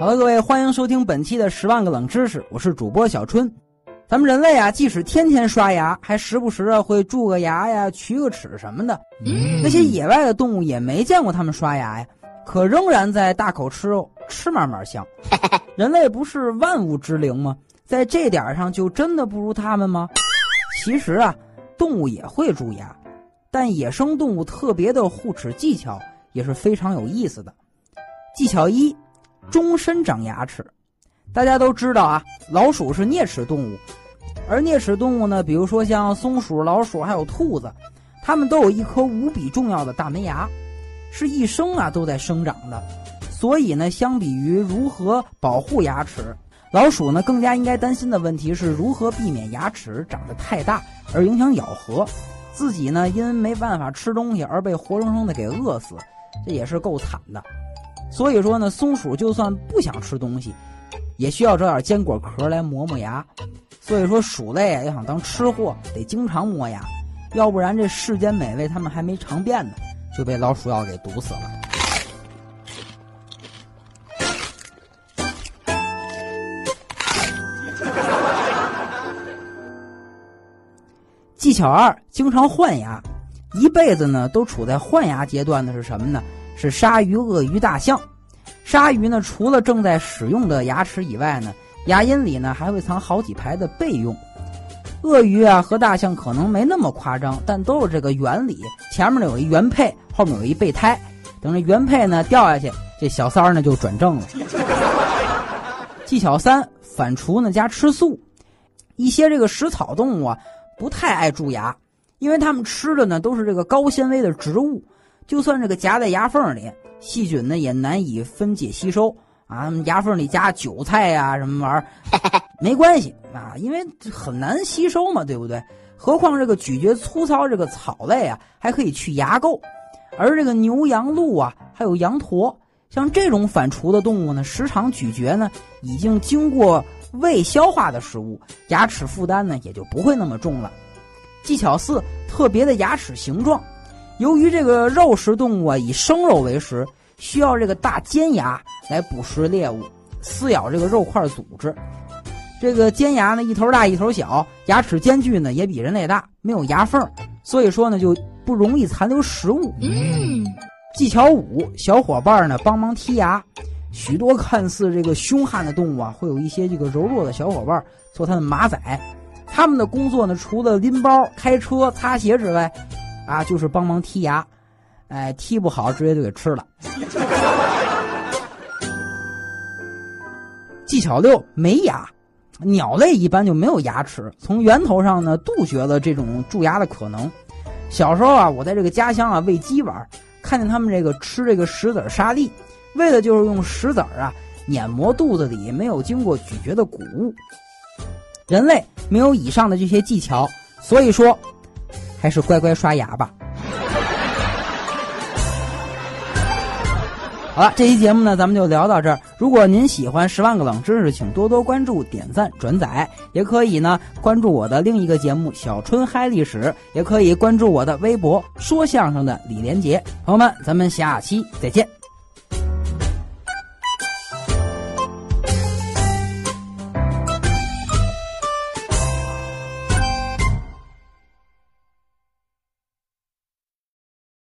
好了，各位，欢迎收听本期的《十万个冷知识》，我是主播小春。咱们人类啊，即使天天刷牙，还时不时啊会蛀个牙呀、龋个齿什么的。那些野外的动物也没见过他们刷牙呀，可仍然在大口吃肉，吃嘛嘛香。人类不是万物之灵吗？在这点上就真的不如他们吗？其实啊，动物也会蛀牙，但野生动物特别的护齿技巧也是非常有意思的。技巧一，终身长牙齿。大家都知道啊，老鼠是啮齿动物，而啮齿动物呢，比如说像松鼠、老鼠还有兔子，它们都有一颗无比重要的大门牙，是一生啊都在生长的。所以呢，相比于如何保护牙齿，老鼠呢更加应该担心的问题是如何避免牙齿长得太大而影响咬合，自己呢因为没办法吃东西而被活生生的给饿死，这也是够惨的。所以说呢，松鼠就算不想吃东西。也需要找点坚果壳来磨磨牙，所以说鼠类要想当吃货，得经常磨牙，要不然这世间美味他们还没尝遍呢，就被老鼠药给毒死了。技巧二：经常换牙，一辈子呢都处在换牙阶段的是什么呢？是鲨鱼、鳄鱼、大象。鲨鱼呢，除了正在使用的牙齿以外呢，牙龈里呢还会藏好几排的备用。鳄鱼啊和大象可能没那么夸张，但都是这个原理。前面呢有一原配，后面有一备胎，等着原配呢掉下去，这小三儿呢就转正了。技巧三：反刍呢加吃素。一些这个食草动物啊不太爱蛀牙，因为它们吃的呢都是这个高纤维的植物，就算这个夹在牙缝里。细菌呢也难以分解吸收啊，牙缝里夹韭菜呀什么玩意儿，没关系啊，因为很难吸收嘛，对不对？何况这个咀嚼粗糙这个草类啊，还可以去牙垢，而这个牛羊鹿啊，还有羊驼，像这种反刍的动物呢，时常咀嚼呢，已经经过胃消化的食物，牙齿负担呢也就不会那么重了。技巧四，特别的牙齿形状。由于这个肉食动物啊以生肉为食，需要这个大尖牙来捕食猎物，撕咬这个肉块组织。这个尖牙呢一头大一头小，牙齿间距呢也比人类大，没有牙缝，所以说呢就不容易残留食物。嗯，技巧五，小伙伴呢帮忙剔牙。许多看似这个凶悍的动物啊，会有一些这个柔弱的小伙伴做它的马仔。他们的工作呢，除了拎包、开车、擦鞋之外。啊，就是帮忙剔牙，哎，剔不好直接就给吃了。技巧六，没牙，鸟类一般就没有牙齿，从源头上呢杜绝了这种蛀牙的可能。小时候啊，我在这个家乡啊喂鸡玩，看见他们这个吃这个石子沙粒，为的就是用石子啊碾磨肚子里没有经过咀嚼的谷物。人类没有以上的这些技巧，所以说。还是乖乖刷牙吧。好了，这期节目呢，咱们就聊到这儿。如果您喜欢《十万个冷知识》，请多多关注、点赞、转载，也可以呢关注我的另一个节目《小春嗨历史》，也可以关注我的微博“说相声的李连杰”。朋友们，咱们下期再见。